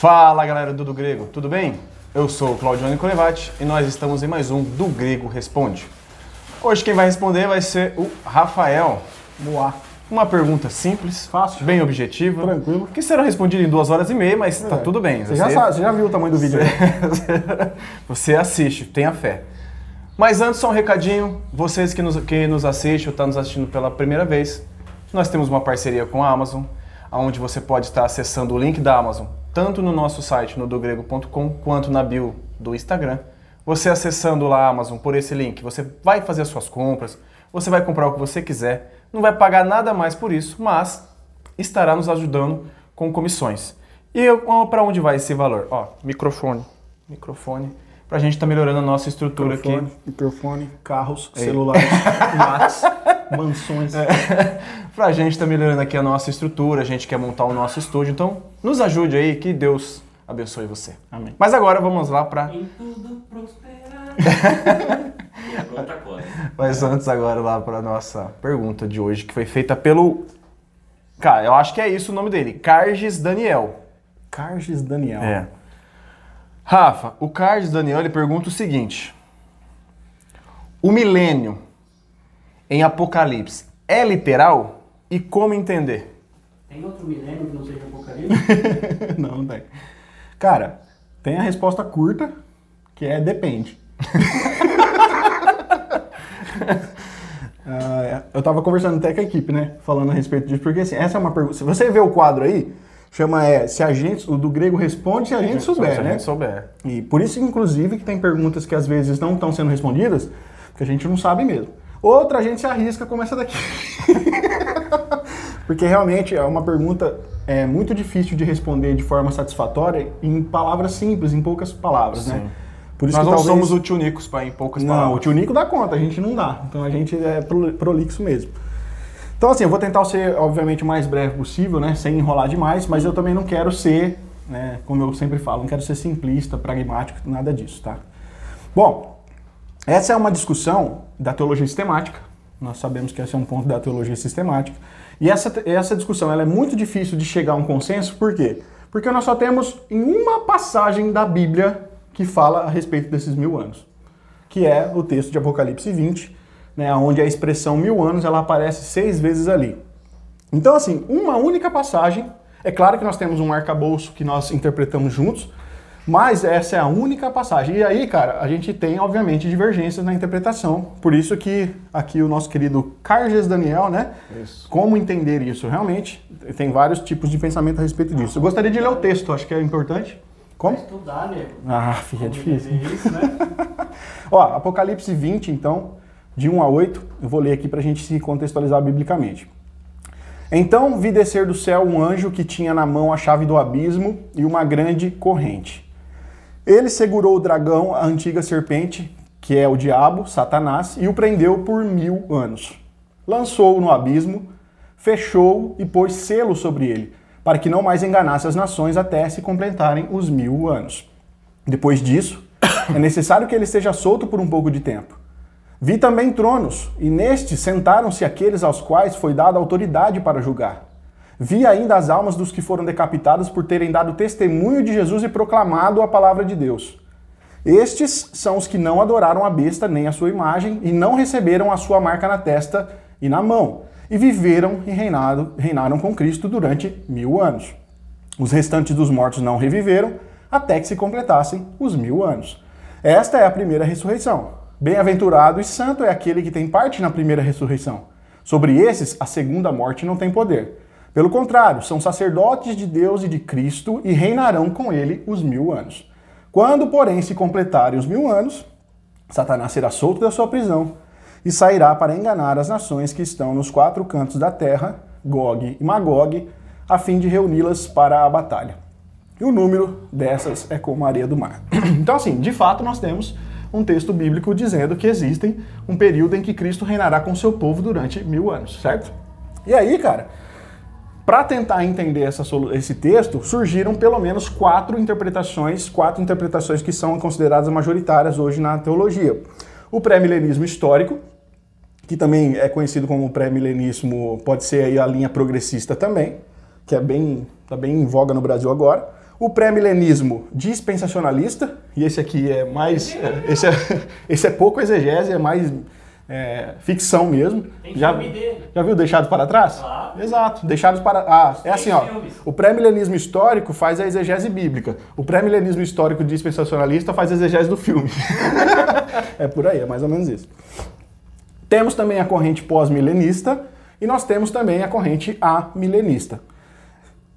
Fala galera do Do Grego, tudo bem? Eu sou o Claudione Colevati e nós estamos em mais um Do Grego Responde. Hoje quem vai responder vai ser o Rafael. Boa. Uma pergunta simples, Fácil. bem objetiva, Tranquilo. que será respondida em duas horas e meia, mas tá É. tudo bem. Você, já sabe, você já viu o tamanho do vídeo. né? Você assiste, tenha fé. Mas antes, só um recadinho. Vocês que nos, que nos assistem ou estão nos assistindo pela primeira vez, nós temos uma parceria com a Amazon, onde você pode estar acessando o link da Amazon, tanto no nosso site, no dogrego.com, quanto na bio do Instagram. Você acessando lá a Amazon por esse link, você vai fazer as suas compras, você vai comprar o que você quiser, não vai pagar nada mais por isso, mas estará nos ajudando com comissões. E para onde vai esse valor? Ó, microfone, microfone, pra gente estar melhorando a nossa estrutura aqui. Microfone, microfone, carros, celulares, mates, mansões. pra gente estar melhorando aqui a nossa estrutura, a gente quer montar o nosso estúdio, então nos ajude aí, que Deus abençoe você. Amém. Mas agora vamos lá pra. Em tudo prosperar. e é coisa. Mas antes agora lá pra nossa pergunta de hoje, que foi feita pelo. Cara, eu acho que é isso o nome dele, Carges Daniel. Carges Daniel. É. Rafa, o Carlos Daniel ele pergunta o seguinte: O milênio em Apocalipse é literal e como entender? Tem outro milênio que não seja apocalipse? não, não tem. Cara, tem a resposta curta, que é depende. É. eu tava conversando até com a equipe, né? Falando a respeito disso, porque assim, essa é uma pergunta. Se você vê o quadro aí, chama é se a gente, o do grego responde se a gente souber, Se a né? gente souber. E por isso, inclusive, que tem perguntas que às vezes não estão sendo respondidas, porque a gente não sabe mesmo. Outra a gente se arrisca como essa daqui. porque realmente é uma pergunta é, muito difícil de responder de forma satisfatória em palavras simples, em poucas palavras, né? Sim. Por isso Nós que não talvez... somos o tio Nicos, pai, em poucas Não, palavras. o tio Nico dá conta, a gente não dá. Então a gente é pro- prolixo mesmo. Então assim, eu vou tentar ser, obviamente, o mais breve possível, né? Sem enrolar demais, mas eu também não quero ser, né? Como eu sempre falo, não quero ser simplista, pragmático, nada disso, tá? Bom, essa é uma discussão da teologia sistemática. Nós sabemos que esse é um ponto da teologia sistemática. E essa, essa discussão ela é muito difícil de chegar a um consenso, por quê? Porque nós só temos em uma passagem da Bíblia que fala a respeito desses mil anos, que é o texto de Apocalipse 20, né, onde a expressão mil anos ela aparece seis vezes ali. Então, assim, uma única passagem. É claro que nós temos um arcabouço que nós interpretamos juntos, mas essa é a única passagem. E aí, cara, a gente tem, obviamente, divergências na interpretação. Por isso que aqui o nosso querido Carges Daniel, né? Isso. Como entender isso realmente? Tem vários tipos de pensamento a respeito disso. Eu gostaria de ler o texto, acho que é importante. Como? Estudar, nego. Ah, filho, é difícil. Isso, né? Ó, Apocalipse 20, então, de 1 a 8, eu vou ler aqui para a gente se contextualizar biblicamente. Então vi descer do céu um anjo que tinha na mão a chave do abismo e uma grande corrente. Ele segurou o dragão, a antiga serpente, que é o diabo, Satanás, e o prendeu por mil anos. Lançou-o no abismo, fechou-o e pôs selo sobre ele, para que não mais enganasse as nações até se completarem os mil anos. Depois disso, é necessário que ele esteja solto por um pouco de tempo. Vi também tronos, e nestes sentaram-se aqueles aos quais foi dada autoridade para julgar. Vi ainda as almas dos que foram decapitados por terem dado testemunho de Jesus e proclamado a palavra de Deus. Estes são os que não adoraram a besta nem a sua imagem e não receberam a sua marca na testa e na mão, e viveram e reinado, reinaram com Cristo durante mil anos. Os restantes dos mortos não reviveram até que se completassem os mil anos. Esta é a primeira ressurreição. Bem-aventurado e santo é aquele que tem parte na primeira ressurreição. Sobre esses, a segunda morte não tem poder. Pelo contrário, são sacerdotes de Deus e de Cristo e reinarão com ele os mil anos. Quando, porém, se completarem os mil anos, Satanás será solto da sua prisão e sairá para enganar as nações que estão nos quatro cantos da terra, Gog e Magog, a fim de reuni-las para a batalha. E o número dessas é como a areia do mar. Então, assim, de fato, nós temos um texto bíblico dizendo que existem um período em que Cristo reinará com seu povo durante mil anos, certo? E aí, cara, para tentar entender essa, esse texto, surgiram pelo menos quatro interpretações, quatro interpretações que são consideradas majoritárias hoje na teologia. O pré-milenismo histórico, que também é conhecido como pré-milenismo, pode ser aí a linha progressista também, que é bem, tá bem em voga no Brasil agora. o pré-milenismo dispensacionalista, e esse aqui é mais. Esse é, esse é pouco exegese, é mais é, ficção mesmo. Tem Já, filme dele. já viu Deixados para Trás? Claro. Exato, Deixados para. Ah, é assim, ó. filmes. O pré-milenismo histórico faz a exegese bíblica. O pré-milenismo histórico dispensacionalista faz a exegese do filme. é por aí, é mais ou menos isso. Temos também a corrente pós-milenista e nós temos também a corrente amilenista.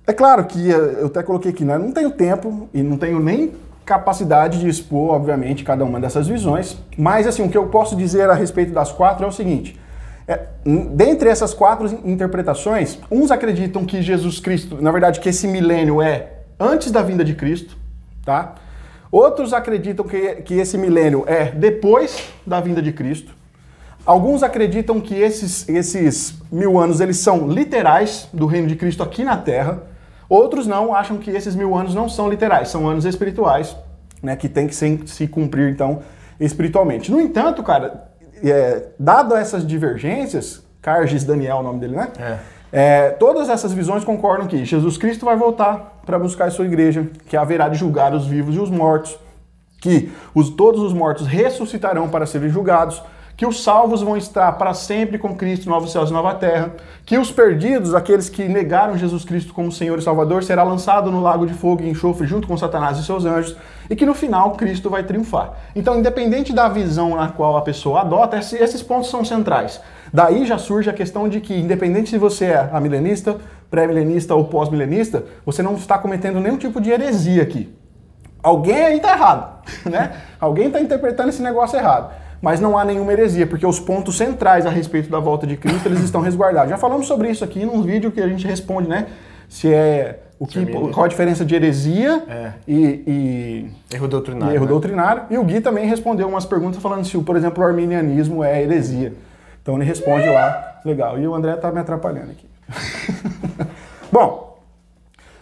É claro que eu até coloquei aqui, né? não tenho tempo e não tenho nem capacidade de expor, obviamente, cada uma dessas visões, mas assim, o que eu posso dizer a respeito das quatro é o seguinte. É, dentre essas quatro in- interpretações, uns acreditam que Jesus Cristo, na verdade, que esse milênio é antes da vinda de Cristo, tá? Outros acreditam que, que esse milênio é depois da vinda de Cristo. Alguns acreditam que esses, esses mil anos eles são literais do reino de Cristo aqui na Terra. Outros não, acham que esses mil anos não são literais, são anos espirituais, né, que tem que se, se cumprir então espiritualmente. No entanto, cara, é, dado essas divergências, Carges Daniel, é o nome dele, né? É. É, todas essas visões concordam que Jesus Cristo vai voltar para buscar a sua igreja, que haverá de julgar os vivos e os mortos, que os, todos os mortos ressuscitarão para serem julgados, que os salvos vão estar para sempre com Cristo, novos céus e nova terra, que os perdidos, aqueles que negaram Jesus Cristo como Senhor e Salvador, será lançado no lago de fogo e enxofre junto com Satanás e seus anjos, e que no final Cristo vai triunfar. Então, independente da visão na qual a pessoa adota, esse- esses pontos são centrais. Daí já surge a questão de que, independente se você é amilenista, pré-milenista ou pós-milenista, você não está cometendo nenhum tipo de heresia aqui. Alguém aí tá errado, né? Alguém está interpretando esse negócio errado. Mas não há nenhuma heresia, porque os pontos centrais a respeito da volta de Cristo, eles estão resguardados. Já falamos sobre isso aqui num vídeo que a gente responde, né? Se é o que, qual a diferença de heresia É. e, Erro e, doutrinário. e erro né? doutrinário. E o Gui também respondeu umas perguntas falando se, por exemplo, o arminianismo é heresia. Então ele responde lá, legal. E o André tá me atrapalhando aqui. Bom,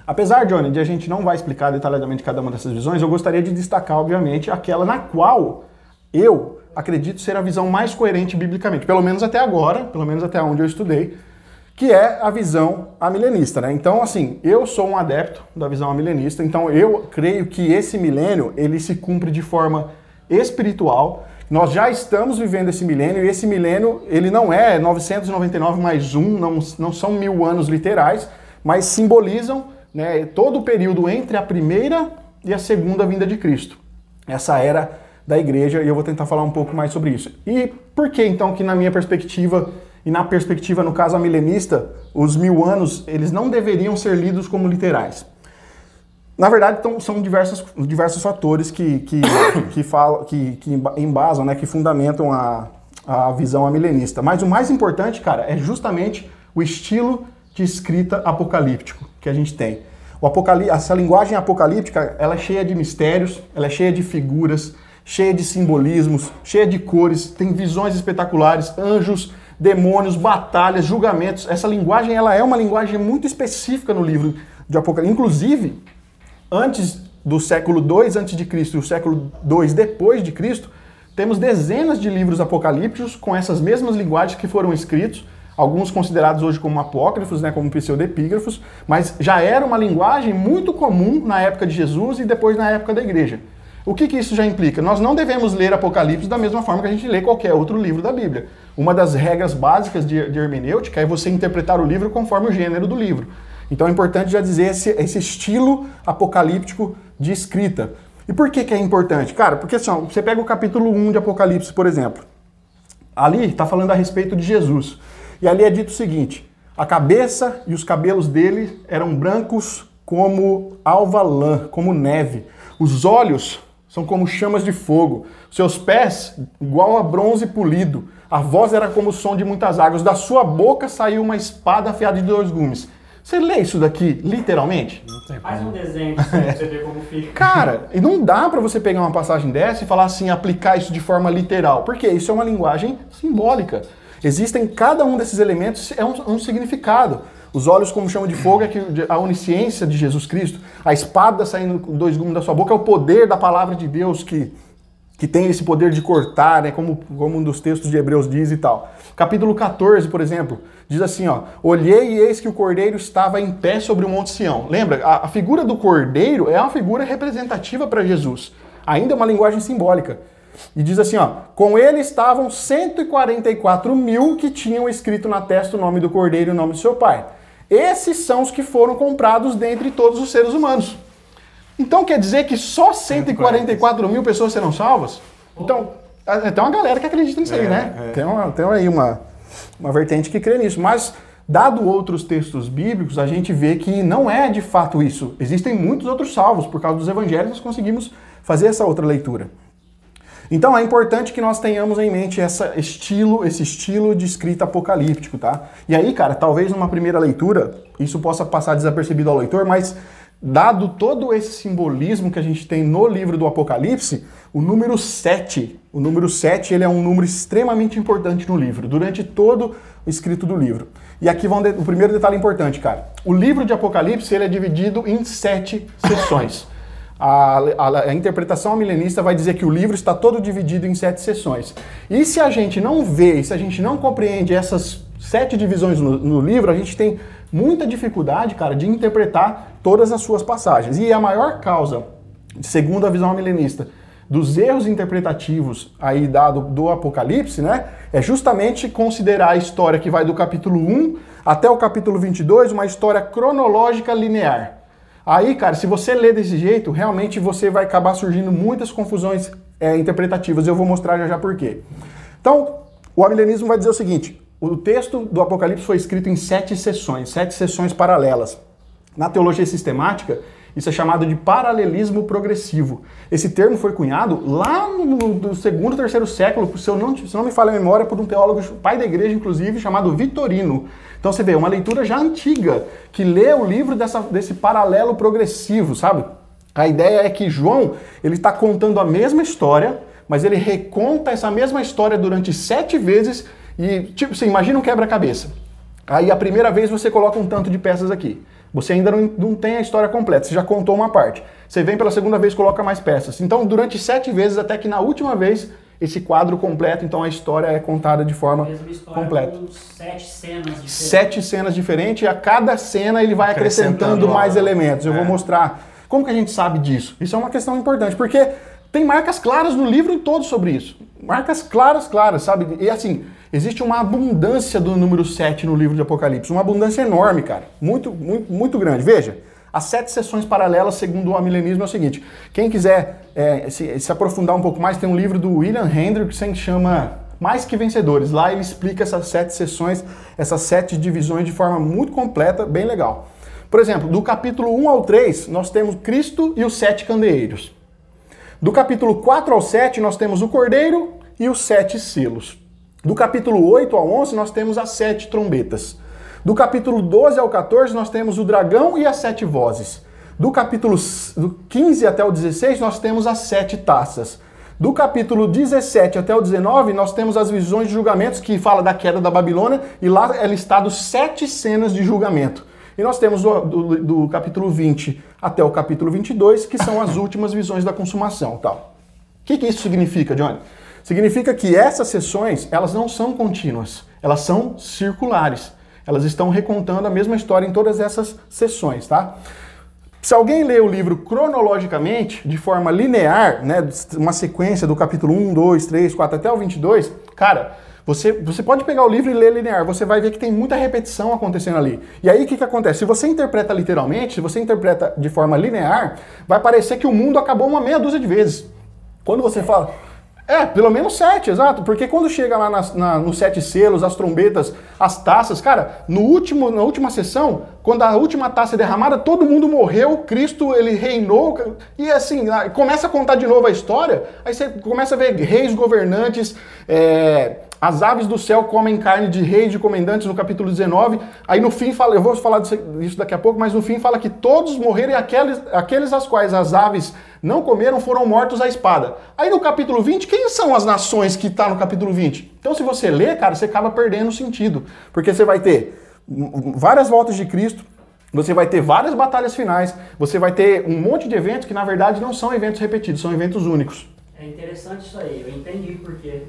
Apesar, Johnny, de a gente não vai explicar detalhadamente cada uma dessas visões, eu gostaria de destacar, obviamente, aquela na qual eu acredito ser a visão mais coerente biblicamente, pelo menos até agora, pelo menos até onde eu estudei, que é a visão amilenista, né? Então, assim, eu sou um adepto da visão amilenista, então eu creio que esse milênio, ele se cumpre de forma espiritual. Nós já estamos vivendo esse milênio e esse milênio, ele não é 999 mais um, não, não são mil anos literais, mas simbolizam né, todo o período entre a primeira e a segunda vinda de Cristo. Essa era da igreja e eu vou tentar falar um pouco mais sobre isso. E por que então que na minha perspectiva e na perspectiva no caso milenista, os mil anos eles não deveriam ser lidos como literais? Na verdade, então, são diversos, diversos fatores que, que, que, falam, que, que emba- embasam, né, que fundamentam a, a visão amilenista. Mas o mais importante, cara, é justamente o estilo de escrita apocalíptico que a gente tem. O apocalí essa linguagem apocalíptica, ela é cheia de mistérios, ela é cheia de figuras, cheia de simbolismos, cheia de cores, tem visões espetaculares, anjos, demônios, batalhas, julgamentos. Essa linguagem, ela é uma linguagem muito específica no livro de Apocalipse. Inclusive, antes do século II antes de Cristo e o século II depois de Cristo, temos dezenas de livros apocalípticos com essas mesmas linguagens que foram escritos, alguns considerados hoje como apócrifos, né, como pseudepígrafos, mas já era uma linguagem muito comum na época de Jesus e depois na época da igreja. O que, que isso já implica? Nós não devemos ler Apocalipse da mesma forma que a gente lê qualquer outro livro da Bíblia. Uma das regras básicas de, de hermenêutica é você interpretar o livro conforme o gênero do livro. Então é importante já dizer esse, esse estilo apocalíptico de escrita. E por que, que é importante? Cara, porque assim, você pega o capítulo 1 de Apocalipse, por exemplo. Ali está falando a respeito de Jesus. E ali é dito o seguinte: a cabeça e os cabelos dele eram brancos como alva lã, como neve. Os olhos são como chamas de fogo. Seus pés igual a bronze polido. A voz era como o som de muitas águas. Da sua boca saiu uma espada afiada de dois gumes. Você lê isso daqui literalmente? Faz um desenho pra você ver como fica. Cara, e não dá pra você pegar uma passagem dessa e falar assim, aplicar isso de forma literal. Porque isso é uma linguagem simbólica. Existem cada um desses elementos é um, um significado. Os olhos como chama de fogo é que a onisciência de Jesus Cristo, a espada saindo com dois gumes da sua boca é o poder da palavra de Deus que que tem esse poder de cortar, né, como, como um dos textos de Hebreus diz e tal. Capítulo 14, por exemplo, diz assim, ó, olhei e eis que o cordeiro estava em pé sobre o monte Sião. Lembra, a, a figura do cordeiro é uma figura representativa para Jesus, ainda é uma linguagem simbólica. E diz assim, ó, com ele estavam 144 mil que tinham escrito na testa o nome do cordeiro e o nome do seu pai. Esses são os que foram comprados dentre todos os seres humanos. Então quer dizer que só 144 mil pessoas serão salvas? Então, é, tem uma galera que acredita nisso aí, É, né? é. Tem, uma, tem aí uma, uma vertente que crê nisso. Mas, dado outros textos bíblicos, a gente vê que não é de fato isso. Existem muitos outros salvos. Por causa dos evangelhos, nós conseguimos fazer essa outra leitura. Então é importante que nós tenhamos em mente essa estilo, esse estilo de escrita apocalíptico, tá? E aí, cara, talvez numa primeira leitura isso possa passar desapercebido ao leitor, mas dado todo esse simbolismo que a gente tem no livro do Apocalipse, o número 7, o número 7, ele é um número extremamente importante no livro, durante todo o escrito do livro. E aqui vão de- o primeiro detalhe importante, cara. O livro de Apocalipse, ele é dividido em sete sessões. A, a- a interpretação milenista vai dizer que o livro está todo dividido em sete sessões. E se a gente não vê, se a gente não compreende essas sete divisões no, no livro, a gente tem muita dificuldade, cara, de interpretar todas as suas passagens. E a maior causa, segundo a visão milenista, dos erros interpretativos aí dado do Apocalipse, né, é justamente considerar a história que vai do capítulo 1 até o capítulo 22 uma história cronológica linear. Aí, cara, se você ler desse jeito, realmente você vai acabar surgindo muitas confusões é, interpretativas. Eu vou mostrar já já por quê. Então, o amilenismo vai dizer o seguinte: o texto do Apocalipse foi escrito em sete sessões, sete sessões paralelas. Na teologia sistemática, isso é chamado de paralelismo progressivo. Esse termo foi cunhado lá no, no- do segundo, terceiro século, se eu não, se não me falha a memória, por um teólogo, pai da igreja, inclusive, chamado Vitorino. Então você vê, uma leitura já antiga, que lê o livro dessa- desse paralelo progressivo, sabe? A ideia é que João, ele está contando a mesma história, mas ele reconta essa mesma história durante sete vezes e, tipo, você imagina um quebra-cabeça. Aí a primeira vez você coloca um tanto de peças aqui. Você ainda não, não tem a história completa, você já contou uma parte. Você vem pela segunda vez coloca mais peças. Então, durante sete vezes, até que na última vez, esse quadro completo, então a história é contada de forma Mesma história completa. com sete cenas diferentes. Sete cenas diferentes e a cada cena ele vai acrescentando, Acrescentando mais elementos. Eu vou É. mostrar. Como que a gente sabe disso? Isso é uma questão importante, porque tem marcas claras no livro todo sobre isso. Marcas claras, claras, sabe? E assim, existe uma abundância do número 7 no livro de Apocalipse. Uma abundância enorme, cara. Muito, muito, muito grande. Veja, as sete sessões paralelas, segundo o amilenismo, é o seguinte. Quem quiser é, se, se aprofundar um pouco mais, tem um livro do William Hendrickson que chama mais que vencedores. Lá ele explica essas sete sessões, essas sete divisões de forma muito completa, bem legal. Por exemplo, do capítulo 1 ao 3, nós temos Cristo e os sete candeeiros. Do capítulo 4 ao 7, nós temos o cordeiro e os sete selos. Do capítulo 8 ao 11, nós temos as sete trombetas. Do capítulo 12 ao 14, nós temos o dragão e as sete vozes. Do capítulo s- do 15 até o 16, nós temos as sete taças. Do capítulo 17 até o 19, nós temos as visões de julgamentos, que fala da queda da Babilônia, e lá é listado sete cenas de julgamento. E nós temos do, do- do capítulo 20 até o capítulo 22, que são as últimas visões da consumação. O que, que isso significa, Johnny? Significa que essas sessões, elas não são contínuas, elas são circulares. Elas estão recontando a mesma história em todas essas sessões, tá? Se alguém lê o livro cronologicamente, de forma linear, né, uma sequência do capítulo 1, 2, 3, 4 até o 22, cara, você, você pode pegar o livro e ler linear, você vai ver que tem muita repetição acontecendo ali. E aí o que, que acontece? Se você interpreta literalmente, se você interpreta de forma linear, vai parecer que o mundo acabou uma meia dúzia de vezes. Quando você fala. É, pelo menos sete, exato. Porque quando chega lá nas, na, nos sete selos, as trombetas, as taças, cara, no último, na última sessão, quando a última taça é derramada, todo mundo morreu, Cristo ele reinou, e assim, começa a contar de novo a história, aí você começa a ver reis governantes, é, as aves do céu comem carne de reis e comandantes no capítulo 19. Aí no fim fala, eu vou falar disso, daqui a pouco, mas no fim fala que todos morreram e aqueles, aqueles as quais as aves não comeram foram mortos à espada. Aí no capítulo 20, quem são as nações que está no capítulo 20? Então se você lê, cara, você acaba perdendo o sentido. Porque você vai ter várias voltas de Cristo, você vai ter várias batalhas finais, você vai ter um monte de eventos que na verdade não são eventos repetidos, são eventos únicos. É interessante isso aí, eu entendi por quê.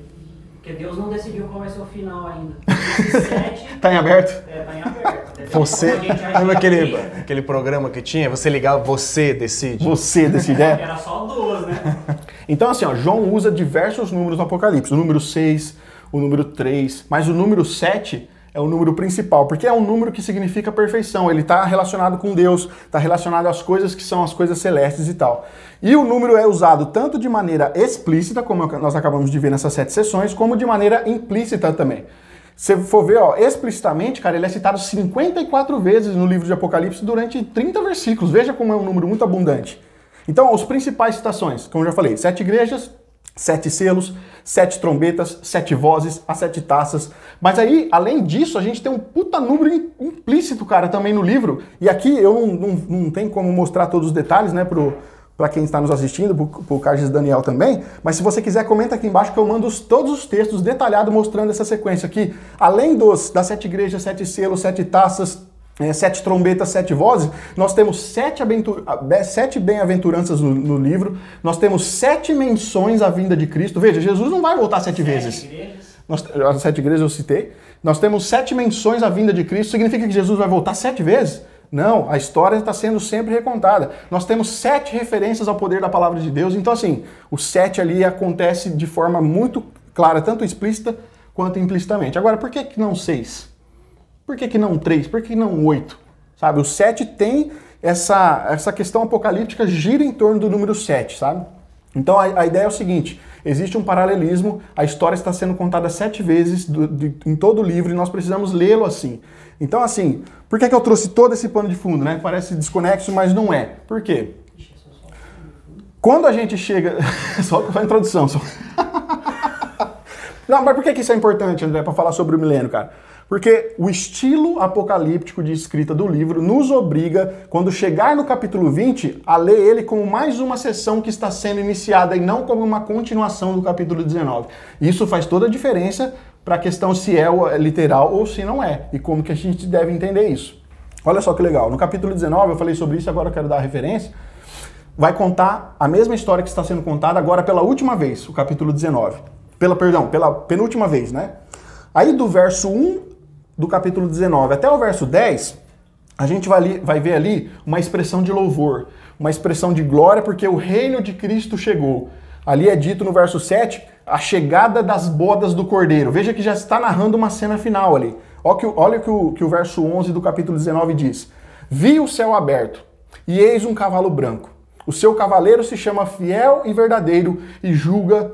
Porque Deus não decidiu qual vai ser o final ainda. Esse sete Tá em aberto? é, tá em aberto. Você. Lembra aquele, aquele programa que tinha? Você ligava, você decide. Você decide, é? Era só duas, né? Então, assim, ó, João usa diversos números no Apocalipse. O número 6, o número 3, mas o número 7 é o número principal, porque é um número que significa perfeição. Ele está relacionado com Deus, está relacionado às coisas que são as coisas celestes e tal. E o número é usado tanto de maneira explícita, como nós acabamos de ver nessas sete sessões, como de maneira implícita também. Se for ver, ó, explicitamente, cara, ele é citado 54 vezes no livro de Apocalipse durante 30 versículos. Veja como é um número muito abundante. Então, as principais citações, como eu já falei, sete igrejas, sete selos, sete trombetas, sete vozes, as sete taças. Mas aí, além disso, a gente tem um puta número im- implícito, cara, também no livro. E aqui eu não, não, não tenho como mostrar todos os detalhes, né, pro, para quem está nos assistindo, pro, pro Carlos Daniel também. Mas se você quiser, comenta aqui embaixo que eu mando os- todos os textos detalhados mostrando essa sequência aqui. Além dos das sete igrejas, sete selos, sete taças, é, sete trombetas, sete vozes, nós temos sete, aventu- be- sete bem-aventuranças no, no livro, nós temos sete menções à vinda de Cristo. Veja, Jesus não vai voltar sete vezes. Sete igrejas. Nós, as sete igrejas eu citei. Nós temos sete menções à vinda de Cristo. Significa que Jesus vai voltar sete vezes? Não, a história está sendo sempre recontada. Nós temos sete referências ao poder da palavra de Deus. Então, assim, o sete ali acontece de forma muito clara, tanto explícita quanto implicitamente. Agora, por que, que não seis? Por que, que não três? Por que, não oito? Sabe, o sete tem essa, essa questão apocalíptica gira em torno do número sete, sabe? Então a, a ideia é o seguinte: existe um paralelismo, a história está sendo contada sete vezes do- de- em todo o livro e nós precisamos lê-lo assim. Então, assim, por que, que eu trouxe todo esse pano de fundo, né? Parece desconexo, mas não é. Por quê? Quando a gente chega. só a introdução. Só... Não, mas por que que isso é importante, André, para falar sobre o milênio, cara? Porque o estilo apocalíptico de escrita do livro nos obriga, quando chegar no capítulo 20, a ler ele como mais uma sessão que está sendo iniciada e não como uma continuação do capítulo 19. Isso faz toda a diferença para a questão se é é literal ou se não é, e como que a gente deve entender isso. Olha só que legal, no capítulo 19 eu falei sobre isso, agora eu quero dar a referência vai contar a mesma história que está sendo contada agora pela última vez, o capítulo 19. Pela, perdão, pela penúltima vez, né? Aí do verso 1 do capítulo 19 até o verso 10, a gente vai, ali- vai ver ali uma expressão de louvor, uma expressão de glória, porque o reino de Cristo chegou. Ali é dito no verso 7, a chegada das bodas do cordeiro. Veja que já está narrando uma cena final ali. Olha, que, olha que o, que o verso 11 do capítulo 19 diz. Vi o céu aberto, e eis um cavalo branco. O seu cavaleiro se chama fiel e verdadeiro e julga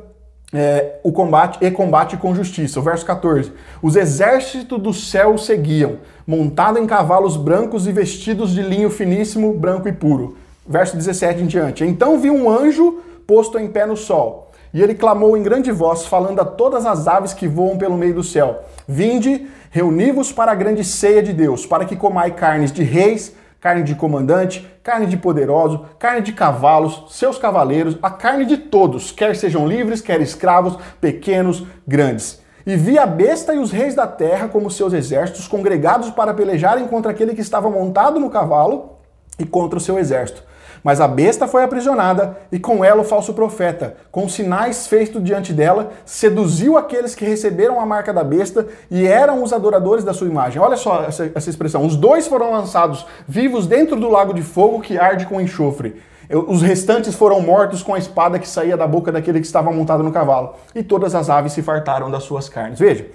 é, o combate e combate com justiça. O verso 14. Os exércitos do céu seguiam, montado em cavalos brancos e vestidos de linho finíssimo, branco e puro. Verso 17 em diante. Então vi um anjo posto em pé no sol. E ele clamou em grande voz, falando a todas as aves que voam pelo meio do céu: Vinde, reuni-vos para a grande ceia de Deus, para que comai carnes de reis, carne de comandante, carne de poderoso, carne de cavalos, seus cavaleiros, a carne de todos, quer sejam livres, quer escravos, pequenos, grandes. E vi a besta e os reis da terra, como seus exércitos, congregados para pelejarem contra aquele que estava montado no cavalo e contra o seu exército. Mas a besta foi aprisionada e com ela o falso profeta, com sinais feitos diante dela, seduziu aqueles que receberam a marca da besta e eram os adoradores da sua imagem. Olha só essa, essa expressão. Os dois foram lançados vivos dentro do lago de fogo que arde com enxofre. Os restantes foram mortos com a espada que saía da boca daquele que estava montado no cavalo. E todas as aves se fartaram das suas carnes. Veja,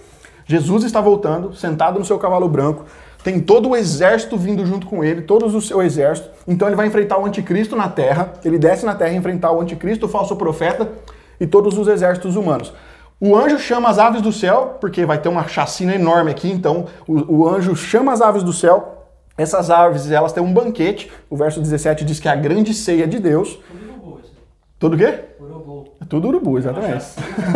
Jesus está voltando, sentado no seu cavalo branco, tem todo o exército vindo junto com ele, todos o seu exército. Então ele vai enfrentar o anticristo na terra, ele desce na terra enfrentar o anticristo, o falso profeta e todos os exércitos humanos. O anjo chama as aves do céu, porque vai ter uma chacina enorme aqui, então o, o anjo chama as aves do céu. Essas aves, elas têm um banquete. O verso 17 diz que é a grande ceia de Deus. Tudo urubu. Tudo o quê? Urubu. É tudo urubu, exatamente.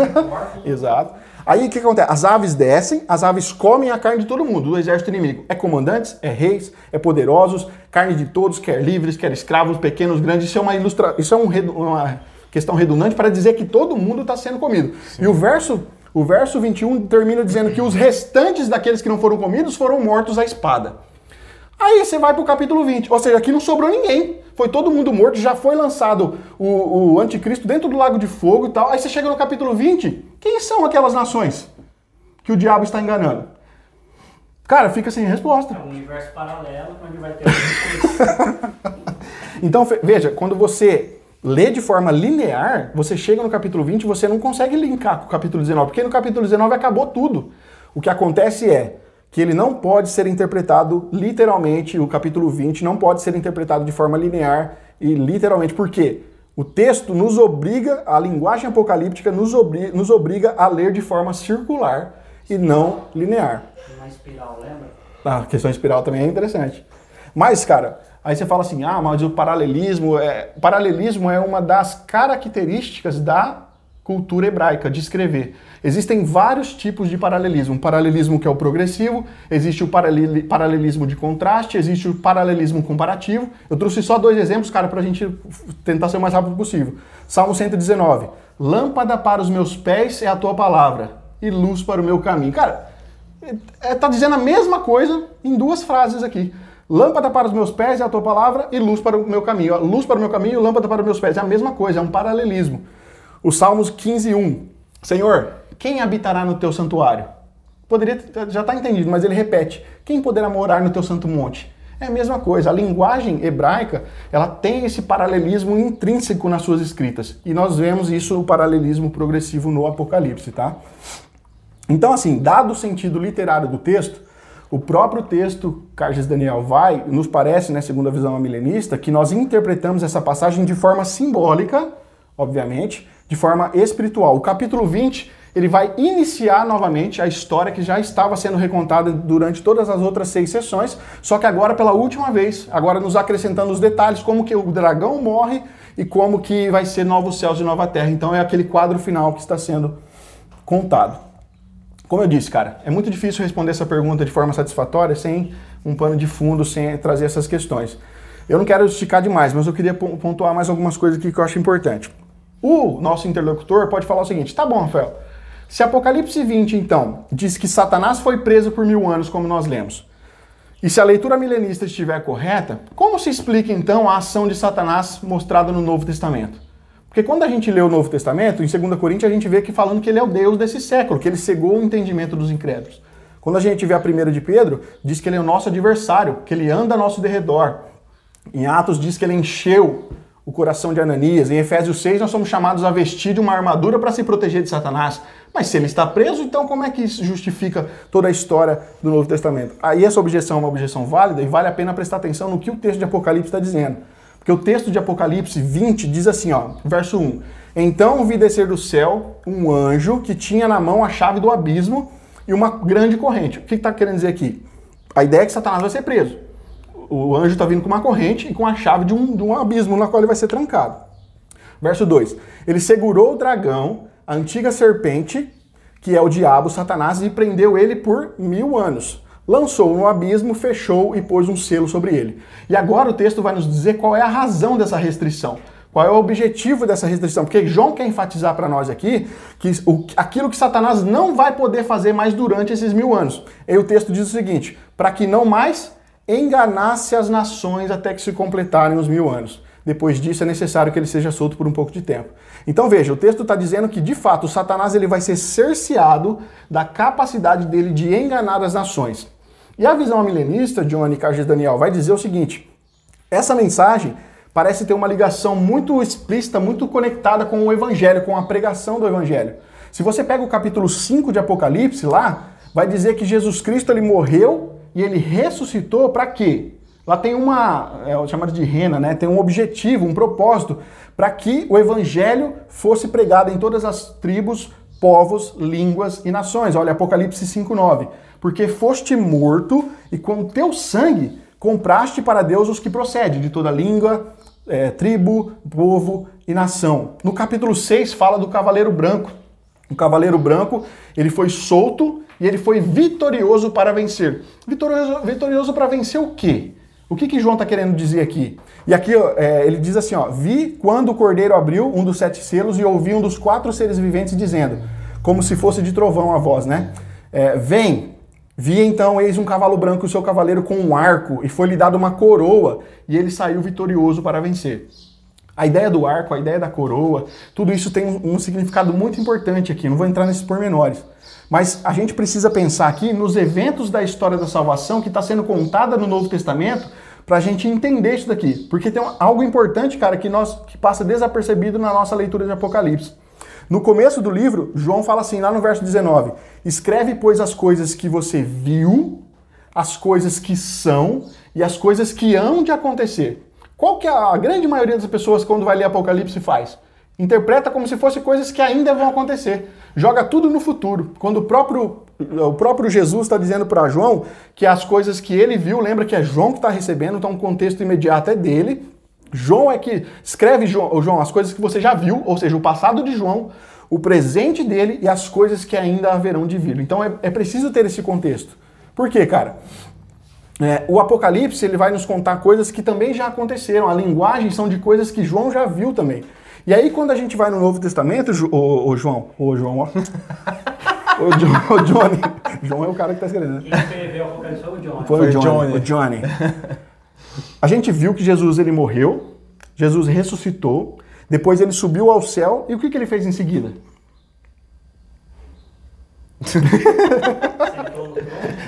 Exato. Aí o que acontece? As aves descem, as aves comem a carne de todo mundo, do exército inimigo. É comandantes, é reis, é poderosos, carne de todos, quer livres, quer escravos, pequenos, grandes. Isso é uma ilustra... isso é um redu- uma questão redundante para dizer que todo mundo está sendo comido. E o verso, o verso 21 termina dizendo que os restantes daqueles que não foram comidos foram mortos à espada. Aí você vai pro capítulo 20. Ou seja, aqui não sobrou ninguém. Foi todo mundo morto, já foi lançado o, o anticristo dentro do lago de fogo e tal. Aí você chega no capítulo 20. Quem são aquelas nações que o diabo está enganando? Cara, fica sem resposta. É um universo paralelo onde vai ter Então, veja, quando você lê de forma linear, você chega no capítulo 20 e você não consegue linkar com o capítulo 19, porque no capítulo 19 acabou tudo. O que acontece é que ele não pode ser interpretado literalmente, o capítulo 20 não pode ser interpretado de forma linear e literalmente, por quê? O texto nos obriga, a linguagem apocalíptica nos, obri- nos obriga a ler de forma circular e não linear. uma espiral, lembra? A questão espiral também é interessante. Mas, cara, aí você fala assim, ah, mas o paralelismo é... Paralelismo é uma das características da cultura hebraica, de escrever. Existem vários tipos de paralelismo. Um paralelismo que é o progressivo, existe o paraleli- paralelismo de contraste, existe o paralelismo comparativo. Eu trouxe só dois exemplos, cara, pra gente tentar ser o mais rápido possível. Salmo 119. Lâmpada para os meus pés é a tua palavra, e luz para o meu caminho. Cara, é, tá dizendo a mesma coisa em duas frases aqui. Lâmpada para os meus pés é a tua palavra e luz para o meu caminho. Luz para o meu caminho, lâmpada para os meus pés. É a mesma coisa, é um paralelismo. O Salmos 15, 1. Senhor, quem habitará no teu santuário? Poderia, já está entendido, mas ele repete. Quem poderá morar no teu santo monte? É a mesma coisa. A linguagem hebraica, ela tem esse paralelismo intrínseco nas suas escritas. E nós vemos isso, o paralelismo progressivo no Apocalipse, tá? Então, assim, dado o sentido literário do texto, o próprio texto Carges Daniel vai, nos parece, né, segundo a visão milenista, que nós interpretamos essa passagem de forma simbólica, obviamente, de forma espiritual. O capítulo 20, ele vai iniciar novamente a história que já estava sendo recontada durante todas as outras seis sessões, só que agora pela última vez, agora nos acrescentando os detalhes, como que o dragão morre e como que vai ser novos céus e nova terra. Então é aquele quadro final que está sendo contado. Como eu disse, cara, é muito difícil responder essa pergunta de forma satisfatória sem um pano de fundo, sem trazer essas questões. Eu não quero esticar demais, mas eu queria pon- pontuar mais algumas coisas aqui que eu acho importante. O nosso interlocutor pode falar o seguinte: tá bom, Rafael, se Apocalipse 20, então, diz que Satanás foi preso por mil anos, como nós lemos, e se a leitura milenista estiver correta, como se explica então a ação de Satanás mostrada no Novo Testamento? Porque quando a gente lê o Novo Testamento, em 2 Coríntios, a gente vê que falando que ele é o Deus desse século, que ele cegou o entendimento dos incrédulos. Quando a gente vê a primeira de Pedro, diz que ele é o nosso adversário, que ele anda ao nosso derredor. Em Atos diz que ele encheu o coração de Ananias. Em Efésios 6, nós somos chamados a vestir de uma armadura para se proteger de Satanás. Mas se ele está preso, então como é que isso justifica toda a história do Novo Testamento? Aí essa objeção é uma objeção válida e vale a pena prestar atenção no que o texto de Apocalipse está dizendo. Porque o texto de Apocalipse 20 diz assim, ó, verso 1. Então vi descer do céu um anjo que tinha na mão a chave do abismo e uma grande corrente. O que está querendo dizer aqui? A ideia é que Satanás vai ser preso. O anjo está vindo com uma corrente e com a chave de um, de um abismo na qual ele vai ser trancado. Verso 2: Ele segurou o dragão, a antiga serpente, que é o diabo, Satanás, e prendeu ele por mil anos. Lançou no abismo, fechou e pôs um selo sobre ele. E agora o texto vai nos dizer qual é a razão dessa restrição. Qual é o objetivo dessa restrição? Porque João quer enfatizar para nós aqui que o, aquilo que Satanás não vai poder fazer mais durante esses mil anos. E o texto diz o seguinte: para que não mais enganasse as nações até que se completarem os mil anos. Depois disso é necessário que ele seja solto por um pouco de tempo. Então veja, o texto está dizendo que de fato Satanás ele vai ser cerceado da capacidade dele de enganar as nações. E a visão milenista, Johnny Carges Daniel, vai dizer o seguinte: essa mensagem parece ter uma ligação muito explícita, muito conectada com o evangelho, com a pregação do evangelho. Se você pega o capítulo 5 de Apocalipse lá, vai dizer que Jesus Cristo ele morreu e ele ressuscitou para quê? Lá tem uma, é chamada de rena, né? Tem um objetivo, um propósito para que o evangelho fosse pregado em todas as tribos, povos, línguas e nações. Olha Apocalipse 5:9. Porque foste morto e com teu sangue compraste para Deus os que procedem de toda língua, é, tribo, povo e nação. No capítulo 6 fala do cavaleiro branco. O cavaleiro branco, ele foi solto e ele foi vitorioso para vencer. Vitorioso, vitorioso para vencer o quê? O que, que João está querendo dizer aqui? E aqui é, ele diz assim: ó, vi quando o cordeiro abriu um dos sete selos e ouvi um dos quatro seres viventes dizendo, como se fosse de trovão a voz, né? É, Vem. Vi então, eis um cavalo branco e o seu cavaleiro com um arco, e foi-lhe dado uma coroa, e ele saiu vitorioso para vencer. A ideia do arco, a ideia da coroa, tudo isso tem um significado muito importante aqui. Não vou entrar nesses pormenores. Mas a gente precisa pensar aqui nos eventos da história da salvação que está sendo contada no Novo Testamento para a gente entender isso daqui. Porque tem algo importante, cara, que, nós, que passa desapercebido na nossa leitura de Apocalipse. No começo do livro, João fala assim, lá no verso 19: Escreve, pois, as coisas que você viu, as coisas que são e as coisas que hão de acontecer. Qual que a grande maioria das pessoas, quando vai ler Apocalipse, faz? Interpreta como se fossem coisas que ainda vão acontecer. Joga tudo no futuro. Quando o próprio, o próprio Jesus está dizendo para João que as coisas que ele viu, lembra que é João que está recebendo, então o contexto imediato é dele. João é que escreve, João, João, as coisas que você já viu, ou seja, o passado de João, o presente dele e as coisas que ainda haverão de vir. Então é, é preciso ter esse contexto. Por quê, cara? É, o Apocalipse ele vai nos contar coisas que também já aconteceram. A linguagem são de coisas que João já viu também. E aí, quando a gente vai no Novo Testamento, o, o João, o João, ó. o, John, o Johnny. João é o cara que está escrevendo. Quem escreveu o Apocalipse foi o John. Foi, o Johnny. Johnny. O Johnny. A gente viu que Jesus ele morreu, Jesus ressuscitou, depois ele subiu ao céu e o que, que ele fez em seguida? Sentou no trono.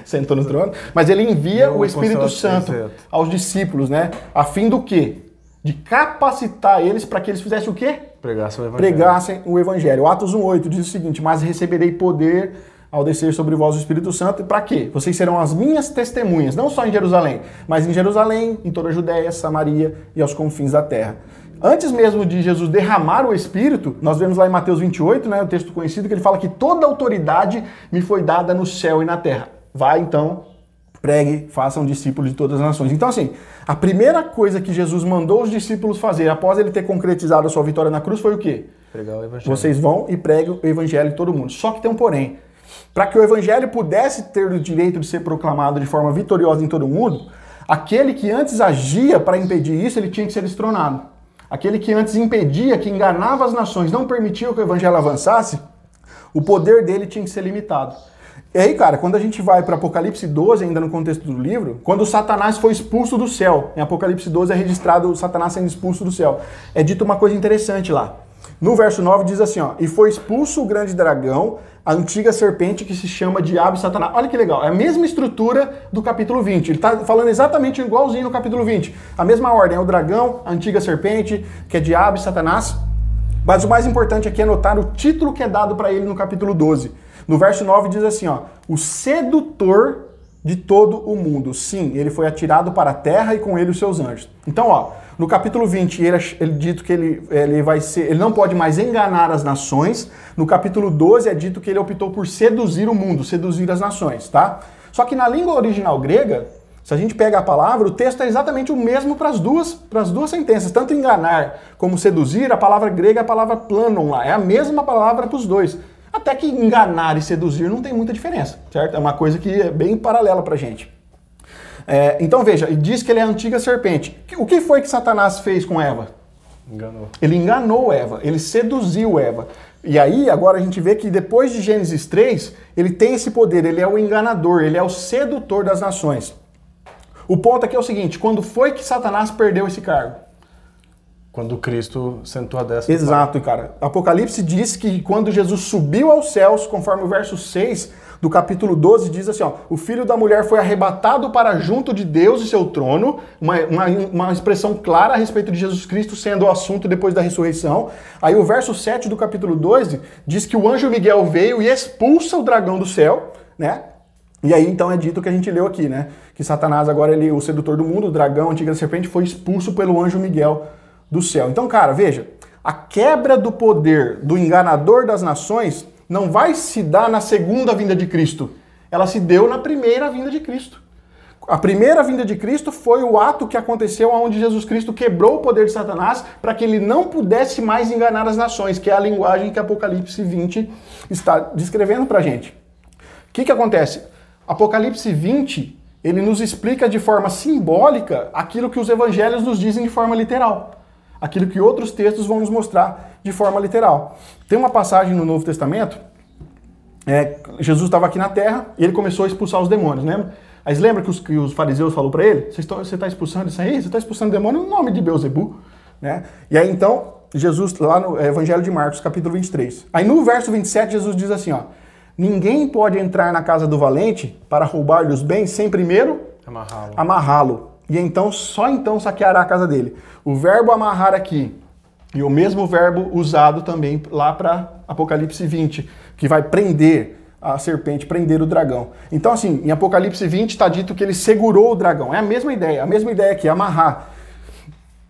Sentou no trono, mas ele envia o Espírito Santo aos discípulos, né? A fim do quê? De capacitar eles para que eles fizessem o quê? Pregasse o evangelho. pregassem o evangelho. Atos 1:8 diz o seguinte: "Mas receberei poder ao descer sobre vós o Espírito Santo, para quê? Vocês serão as minhas testemunhas, não só em Jerusalém, mas em Jerusalém, em toda a Judéia, Samaria e aos confins da terra." Antes mesmo de Jesus derramar o Espírito, nós vemos lá em Mateus 28, né, o texto conhecido, que ele fala que toda autoridade me foi dada no céu e na terra. Vai então, pregue, façam discípulos de todas as nações. Então, assim, a primeira coisa que Jesus mandou os discípulos fazer após ele ter concretizado a sua vitória na cruz foi o quê? Pregar o evangelho. Vocês vão e pregam o evangelho em todo mundo. Só que tem um porém. Para que o evangelho pudesse ter o direito de ser proclamado de forma vitoriosa em todo mundo, aquele que antes agia para impedir isso, ele tinha que ser destronado. Aquele que antes impedia, que enganava as nações, não permitia que o evangelho avançasse, o poder dele tinha que ser limitado. E aí, cara, quando a gente vai para Apocalipse 12, ainda no contexto do livro, quando Satanás foi expulso do céu, em Apocalipse 12 é registrado Satanás sendo expulso do céu. É dito uma coisa interessante lá. No verso 9 diz assim, ó, e foi expulso o grande dragão, a antiga serpente que se chama Diabo e Satanás. Olha que legal, é a mesma estrutura do capítulo 20. Ele está falando exatamente igualzinho no capítulo 20. A mesma ordem, é o dragão, a antiga serpente, que é Diabo e Satanás. Mas o mais importante aqui é notar o título que é dado para ele no capítulo 12. No verso 9 diz assim, ó, o sedutor de todo o mundo. Sim, ele foi atirado para a terra e com ele os seus anjos. Então, ó, no capítulo 20, ele, ele dito que ele, ele vai ser, ele não pode mais enganar as nações. No capítulo 12 é dito que ele optou por seduzir o mundo, seduzir as nações, tá? Só que na língua original grega, se a gente pega a palavra, o texto é exatamente o mesmo para as duas, para as duas sentenças, tanto enganar como seduzir, a palavra grega é a palavra planon lá, é a mesma palavra para os dois. Até que enganar e seduzir não tem muita diferença, certo? É uma coisa que é bem paralela para a gente. É, então veja, diz que ele é a antiga serpente. O que foi que Satanás fez com Eva? Enganou. Ele enganou Eva, ele seduziu Eva. E aí, agora a gente vê que depois de Gênesis 3, ele tem esse poder, ele é o enganador, ele é o sedutor das nações. O ponto aqui é o seguinte: quando foi que Satanás perdeu esse cargo? Quando Cristo sentou a destra. Exato, cara. Apocalipse diz que quando Jesus subiu aos céus, conforme o verso 6 do capítulo 12, diz assim: ó, o filho da mulher foi arrebatado para junto de Deus e seu trono, uma, uma, uma expressão clara a respeito de Jesus Cristo sendo o assunto depois da ressurreição. Aí o verso 7 do capítulo 12 diz que o anjo Miguel veio e expulsa o dragão do céu, né? E aí então é dito que a gente leu aqui, né? Que Satanás agora ele, o sedutor do mundo, o dragão, a antiga serpente, foi expulso pelo anjo Miguel do céu. Então, cara, veja, a quebra do poder do enganador das nações não vai se dar na segunda vinda de Cristo. Ela se deu na primeira vinda de Cristo. A primeira vinda de Cristo foi o ato que aconteceu onde Jesus Cristo quebrou o poder de Satanás para que ele não pudesse mais enganar as nações, que é a linguagem que Apocalipse 20 está descrevendo para a gente. O que, que acontece? Apocalipse 20, ele nos explica de forma simbólica aquilo que os evangelhos nos dizem de forma literal. Aquilo que outros textos vão nos mostrar de forma literal. Tem uma passagem no Novo Testamento é, Jesus estava aqui na terra e ele começou a expulsar os demônios, lembra? Você lembra que os, que os fariseus falaram para ele? Você está expulsando isso aí? Você está expulsando demônio no nome de Beuzebu, né? E aí então, Jesus, lá no Evangelho de Marcos, capítulo 23. Aí no verso 27, Jesus diz assim, ó. Ninguém pode entrar na casa do valente para roubar-lhe os bens sem primeiro Amarrá-lo. amarrá-lo. E então, só então saqueará a casa dele. O verbo amarrar aqui, e o mesmo verbo usado também lá para Apocalipse 20, que vai prender a serpente, prender o dragão. Então, assim, em Apocalipse 20 está dito que ele segurou o dragão. É a mesma ideia, a mesma ideia aqui, amarrar.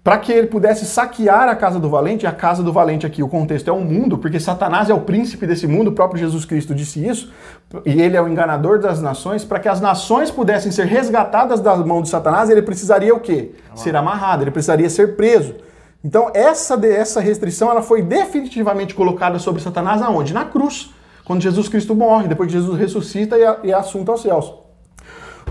Para que ele pudesse saquear a casa do valente, e a casa do valente aqui, o contexto é o mundo, porque Satanás é o príncipe desse mundo, o próprio Jesus Cristo disse isso, e ele é o enganador das nações. Para que as nações pudessem ser resgatadas da mão de Satanás, ele precisaria o quê? Ser amarrado, ele precisaria ser preso. Então, essa, essa restrição ela foi definitivamente colocada sobre Satanás aonde? Na cruz, quando Jesus Cristo morre, depois que Jesus ressuscita e e é assunto aos céus.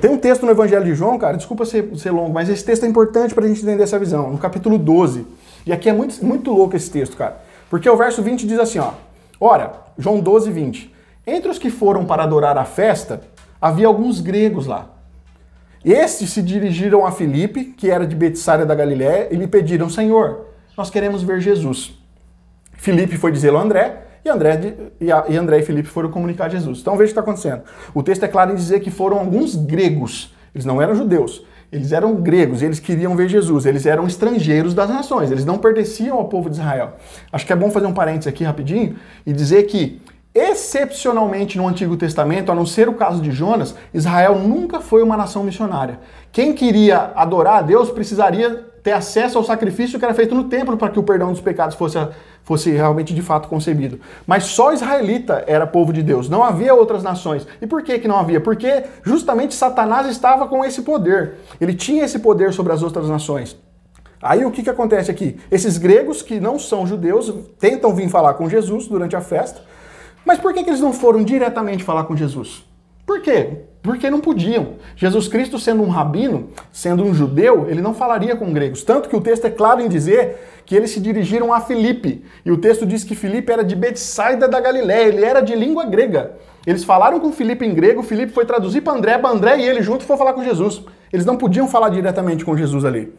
Tem um texto no Evangelho de João, cara, desculpa ser, ser longo, mas esse texto é importante para a gente entender essa visão, no capítulo 12. E aqui é muito, muito louco esse texto, cara. Porque o verso 20 diz assim, ó. Ora, João 12, 20. Entre os que foram para adorar a festa, havia alguns gregos lá. Estes se dirigiram a Filipe, que era de Betsaida da Galiléia, e lhe pediram, Senhor, nós queremos ver Jesus. Filipe foi dizê-lo a André, e André, e, a- e André e Filipe foram comunicar Jesus. Então veja o que está acontecendo. O texto é claro em dizer que foram alguns gregos, eles não eram judeus, eles eram gregos, eles queriam ver Jesus, eles eram estrangeiros das nações, eles não pertenciam ao povo de Israel. Acho que é bom fazer um parênteses aqui rapidinho e dizer que, excepcionalmente no Antigo Testamento, a não ser o caso de Jonas, Israel nunca foi uma nação missionária. Quem queria adorar a Deus precisaria ter acesso ao sacrifício que era feito no templo para que o perdão dos pecados fosse, fosse realmente de fato concebido. Mas só israelita era povo de Deus, não havia outras nações. E por que, que não havia? Porque justamente Satanás estava com esse poder. Ele tinha esse poder sobre as outras nações. Aí o que, que acontece aqui? Esses gregos que não são judeus tentam vir falar com Jesus durante a festa, mas por que, que eles não foram diretamente falar com Jesus? Por quê? Porque não podiam. Jesus Cristo, sendo um rabino, sendo um judeu, ele não falaria com gregos. Tanto que o texto é claro em dizer que eles se dirigiram a Filipe. E o texto diz que Filipe era de Betsaida da Galiléia, ele era de língua grega. Eles falaram com Filipe em grego, Filipe foi traduzir para André, para André e ele junto foi falar com Jesus. Eles não podiam falar diretamente com Jesus ali.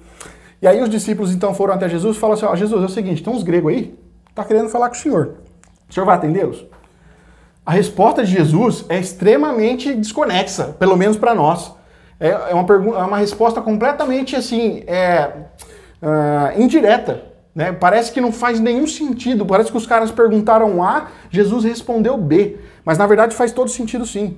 E aí os discípulos então foram até Jesus e falaram assim: ó, Jesus, é o seguinte, tem uns gregos aí, tá querendo falar com o senhor. O senhor vai atendê-los? A resposta de Jesus é extremamente desconexa, pelo menos para nós. É, é uma, pergu- é uma resposta completamente assim, é, ah, indireta. Né? Parece que não faz nenhum sentido. Parece que os caras perguntaram A, Jesus respondeu B. Mas na verdade faz todo sentido sim.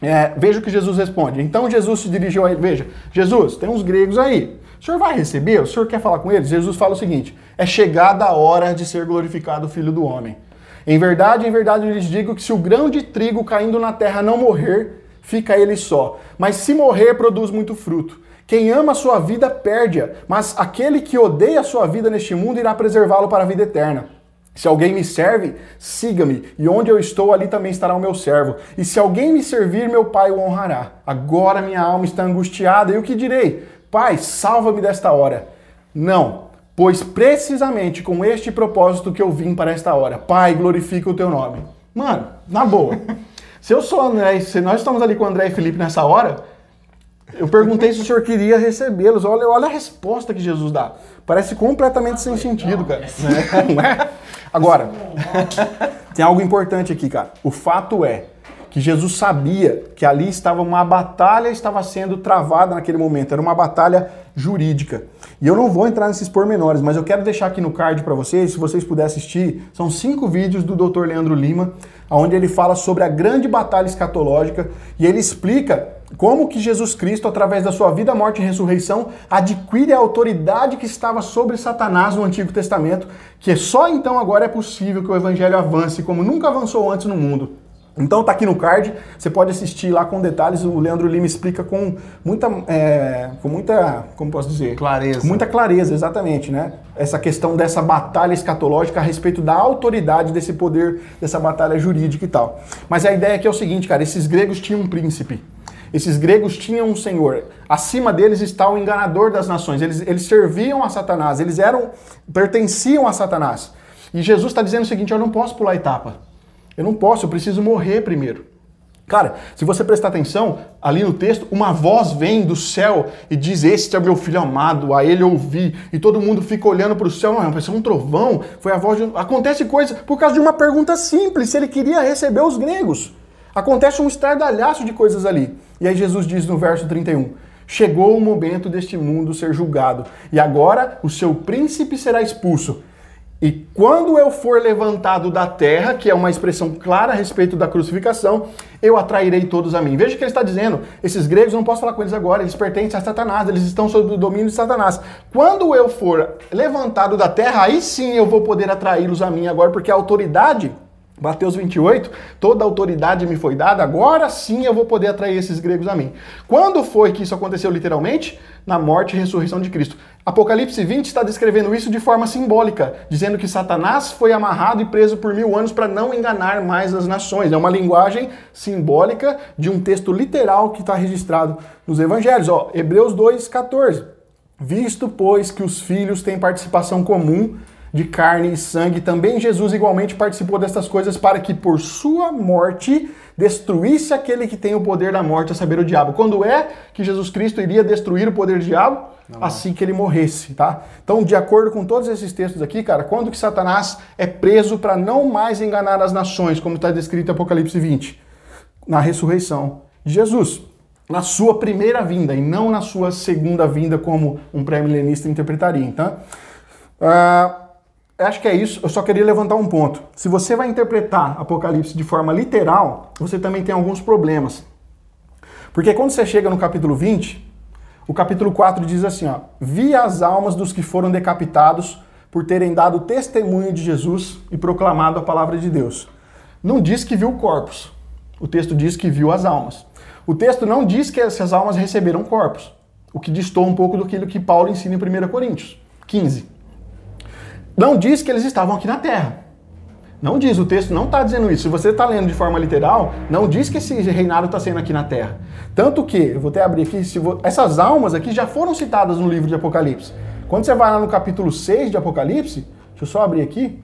É, veja o que Jesus responde. Então Jesus se dirigiu a ele. Veja, Jesus, tem uns gregos aí. O senhor vai receber? O senhor quer falar com eles? Jesus fala o seguinte: é chegada a hora de ser glorificado o Filho do Homem. Em verdade, em verdade, eu lhes digo que se o grão de trigo caindo na terra não morrer, fica ele só. Mas se morrer, produz muito fruto. Quem ama a sua vida, perde-a. Mas aquele que odeia a sua vida neste mundo irá preservá-lo para a vida eterna. Se alguém me serve, siga-me, e onde eu estou, ali também estará o meu servo. E se alguém me servir, meu Pai o honrará. Agora minha alma está angustiada, e o que direi? Pai, salva-me desta hora. Não, pois precisamente com este propósito que eu vim para esta hora. Pai, glorifica o teu nome. Mano, na boa. Se eu sou André, se nós estamos ali com o André e Felipe nessa hora, eu perguntei se o senhor queria recebê-los. Olha, olha a resposta que Jesus dá. Parece completamente sem sentido, cara. Né? Não é? Agora, tem algo importante aqui, cara. O fato é que Jesus sabia que ali estava uma batalha estava sendo travada naquele momento. Era uma batalha jurídica. E eu não vou entrar nesses pormenores, mas eu quero deixar aqui no card para vocês, se vocês puderem assistir, são cinco vídeos do Dr. Leandro Lima, onde ele fala sobre a grande batalha escatológica e ele explica como que Jesus Cristo, através da sua vida, morte e ressurreição, adquire a autoridade que estava sobre Satanás no Antigo Testamento, que só então agora é possível que o evangelho avance como nunca avançou antes no mundo. Então tá aqui no card, você pode assistir lá com detalhes, o Leandro Lima explica com muita, é, com muita, como posso dizer? Clareza. Com muita clareza, exatamente, né? Essa questão dessa batalha escatológica a respeito da autoridade desse poder, dessa batalha jurídica e tal. Mas a ideia aqui é o seguinte, cara, esses gregos tinham um príncipe. Esses gregos tinham um senhor. Acima deles está o enganador das nações. Eles, eles serviam a Satanás, eles eram pertenciam a Satanás. E Jesus está dizendo o seguinte: eu não posso pular etapa. Eu não posso, eu preciso morrer primeiro. Cara, se você prestar atenção, ali no texto, uma voz vem do céu e diz: Este é meu filho amado, a ele ouvi. E todo mundo fica olhando para o céu, não, é um trovão, foi a voz de. um-" Acontece coisa por causa de uma pergunta simples: se ele queria receber os gregos. Acontece um estardalhaço de coisas ali. E aí Jesus diz no verso 31. Chegou o momento deste mundo ser julgado, e agora o seu príncipe será expulso. E quando eu for levantado da terra, que é uma expressão clara a respeito da crucificação, eu atrairei todos a mim. Veja que ele está dizendo, esses gregos, eu não posso falar com eles agora, eles pertencem a Satanás, eles estão sob o domínio de Satanás. Quando eu for levantado da terra, aí sim eu vou poder atraí-los a mim agora, porque a autoridade Mateus 28, toda autoridade me foi dada, agora sim eu vou poder atrair esses gregos a mim. Quando foi que isso aconteceu literalmente? Na morte e ressurreição de Cristo. Apocalipse 20 está descrevendo isso de forma simbólica, dizendo que Satanás foi amarrado e preso por mil anos para não enganar mais as nações. É uma linguagem simbólica de um texto literal que está registrado nos evangelhos. Ó, Hebreus 2, 14. Visto, pois, que os filhos têm participação comum de carne e sangue, também Jesus igualmente participou destas coisas para que por sua morte destruísse aquele que tem o poder da morte, a saber, o diabo. Quando é que Jesus Cristo iria destruir o poder do diabo? Assim que ele morresse, tá? Então, de acordo com todos esses textos aqui, cara, quando que Satanás é preso para não mais enganar as nações, como está descrito em Apocalipse 20? Na ressurreição de Jesus. Na sua primeira vinda e não na sua segunda vinda, como um pré-milenista interpretaria. Então, ah, acho que é isso. Eu só queria levantar um ponto. Se você vai interpretar Apocalipse de forma literal, você também tem alguns problemas. Porque quando você chega no capítulo 20, o capítulo 4 diz assim, ó: "Vi as almas dos que foram decapitados por terem dado testemunho de Jesus e proclamado a palavra de Deus." Não diz que viu corpos. O texto diz que viu as almas. O texto não diz que essas almas receberam corpos, o que distou um pouco do que Paulo ensina em 1 Coríntios 15 não diz que eles estavam aqui na Terra. Não diz, o texto não está dizendo isso. Se você está lendo de forma literal, não diz que esse reinado está sendo aqui na Terra. Tanto que, eu vou até abrir aqui, vo... essas almas aqui já foram citadas no livro de Apocalipse. Quando você vai lá no capítulo 6 de Apocalipse, deixa eu só abrir aqui.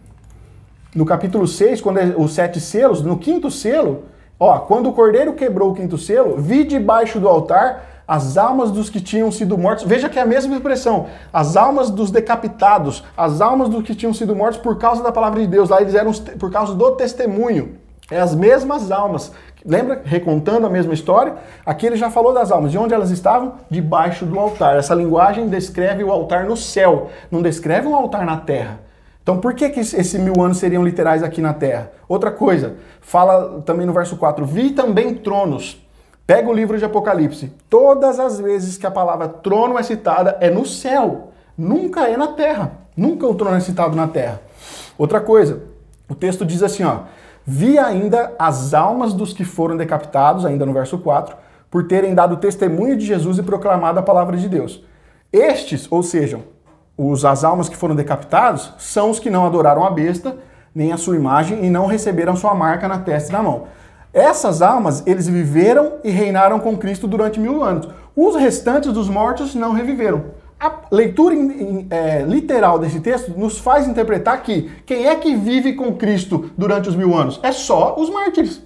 No capítulo 6, quando é os sete selos, no quinto selo, ó, quando o cordeiro quebrou o quinto selo, vi debaixo do altar as almas dos que tinham sido mortos. Veja que é a mesma expressão. As almas dos decapitados, as almas dos que tinham sido mortos por causa da palavra de Deus. Lá eles eram por causa do testemunho. É as mesmas almas. Lembra? Recontando a mesma história. Aqui ele já falou das almas. De onde elas estavam? Debaixo do altar. Essa linguagem descreve o altar no céu, não descreve um altar na terra. Então por que, que esses mil anos seriam literais aqui na terra? Outra coisa, fala também no verso 4: Vi também tronos. Pega o livro de Apocalipse. Todas as vezes que a palavra trono é citada é no céu, nunca é na terra. Nunca o trono é citado na terra. Outra coisa, o texto diz assim, ó: Vi ainda as almas dos que foram decapitados, ainda no verso 4, por terem dado testemunho de Jesus e proclamado a palavra de Deus. Estes, ou seja, os, as almas que foram decapitados, são os que não adoraram a besta, nem a sua imagem, e não receberam sua marca na testa e na mão. Essas almas, eles viveram e reinaram com Cristo durante mil anos. Os restantes dos mortos não reviveram. A leitura in, in, é, literal desse texto nos faz interpretar que quem é que vive com Cristo durante os mil anos? É só os mártires.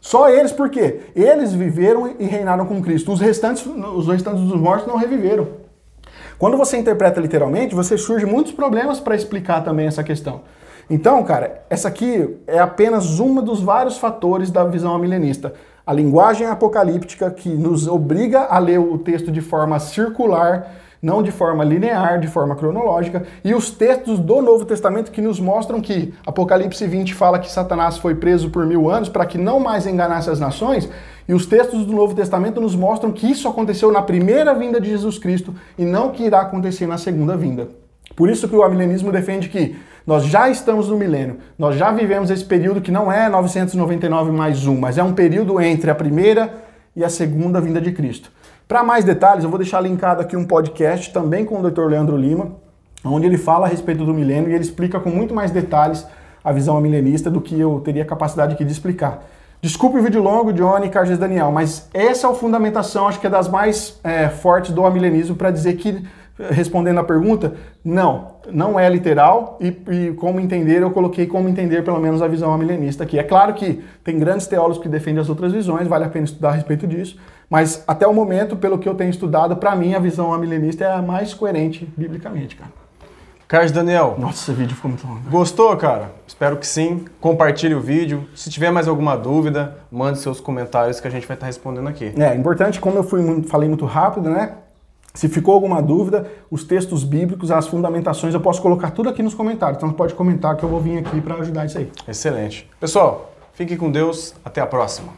Só eles, por quê? Eles viveram e reinaram com Cristo. Os restantes, os restantes dos mortos não reviveram. Quando você interpreta literalmente, você surge muitos problemas para explicar também essa questão. Então, cara, essa aqui é apenas uma dos vários fatores da visão milenista. A linguagem apocalíptica que nos obriga a ler o texto de forma circular, não de forma linear, de forma cronológica, e os textos do Novo Testamento que nos mostram que Apocalipse 20 fala que Satanás foi preso por mil anos para que não mais enganasse as nações, e os textos do Novo Testamento nos mostram que isso aconteceu na primeira vinda de Jesus Cristo e não que irá acontecer na segunda vinda. Por isso que o amilenismo defende que nós já estamos no milênio, nós já vivemos esse período que não é 999 mais um, mas é um período entre a primeira e a segunda vinda de Cristo. Para mais detalhes, eu vou deixar linkado aqui um podcast também com o Dr. Leandro Lima, onde ele fala a respeito do milênio e ele explica com muito mais detalhes a visão milenista do que eu teria capacidade aqui de explicar. Desculpe o vídeo longo, Johnny, Carlos Daniel, mas essa é a fundamentação, acho que é das mais é, fortes do amilenismo para dizer que respondendo a pergunta, não, não é literal e, e como entender, eu coloquei como entender pelo menos a visão amilenista aqui. É claro que tem grandes teólogos que defendem as outras visões, vale a pena estudar a respeito disso, mas até o momento, pelo que eu tenho estudado, para mim a visão amilenista é a mais coerente biblicamente, cara. Carlos Daniel, Nossa, esse vídeo ficou muito longo. gostou, cara? Espero que sim. Compartilhe o vídeo. Se tiver mais alguma dúvida, mande seus comentários que a gente vai estar respondendo aqui. É, importante, como eu fui, muito- falei muito rápido, né? Se ficou alguma dúvida, os textos bíblicos, as fundamentações, eu posso colocar tudo aqui nos comentários. Então pode comentar que eu vou vir aqui para ajudar isso aí. Excelente. Pessoal, fique com Deus. Até a próxima.